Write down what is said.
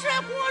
帅锅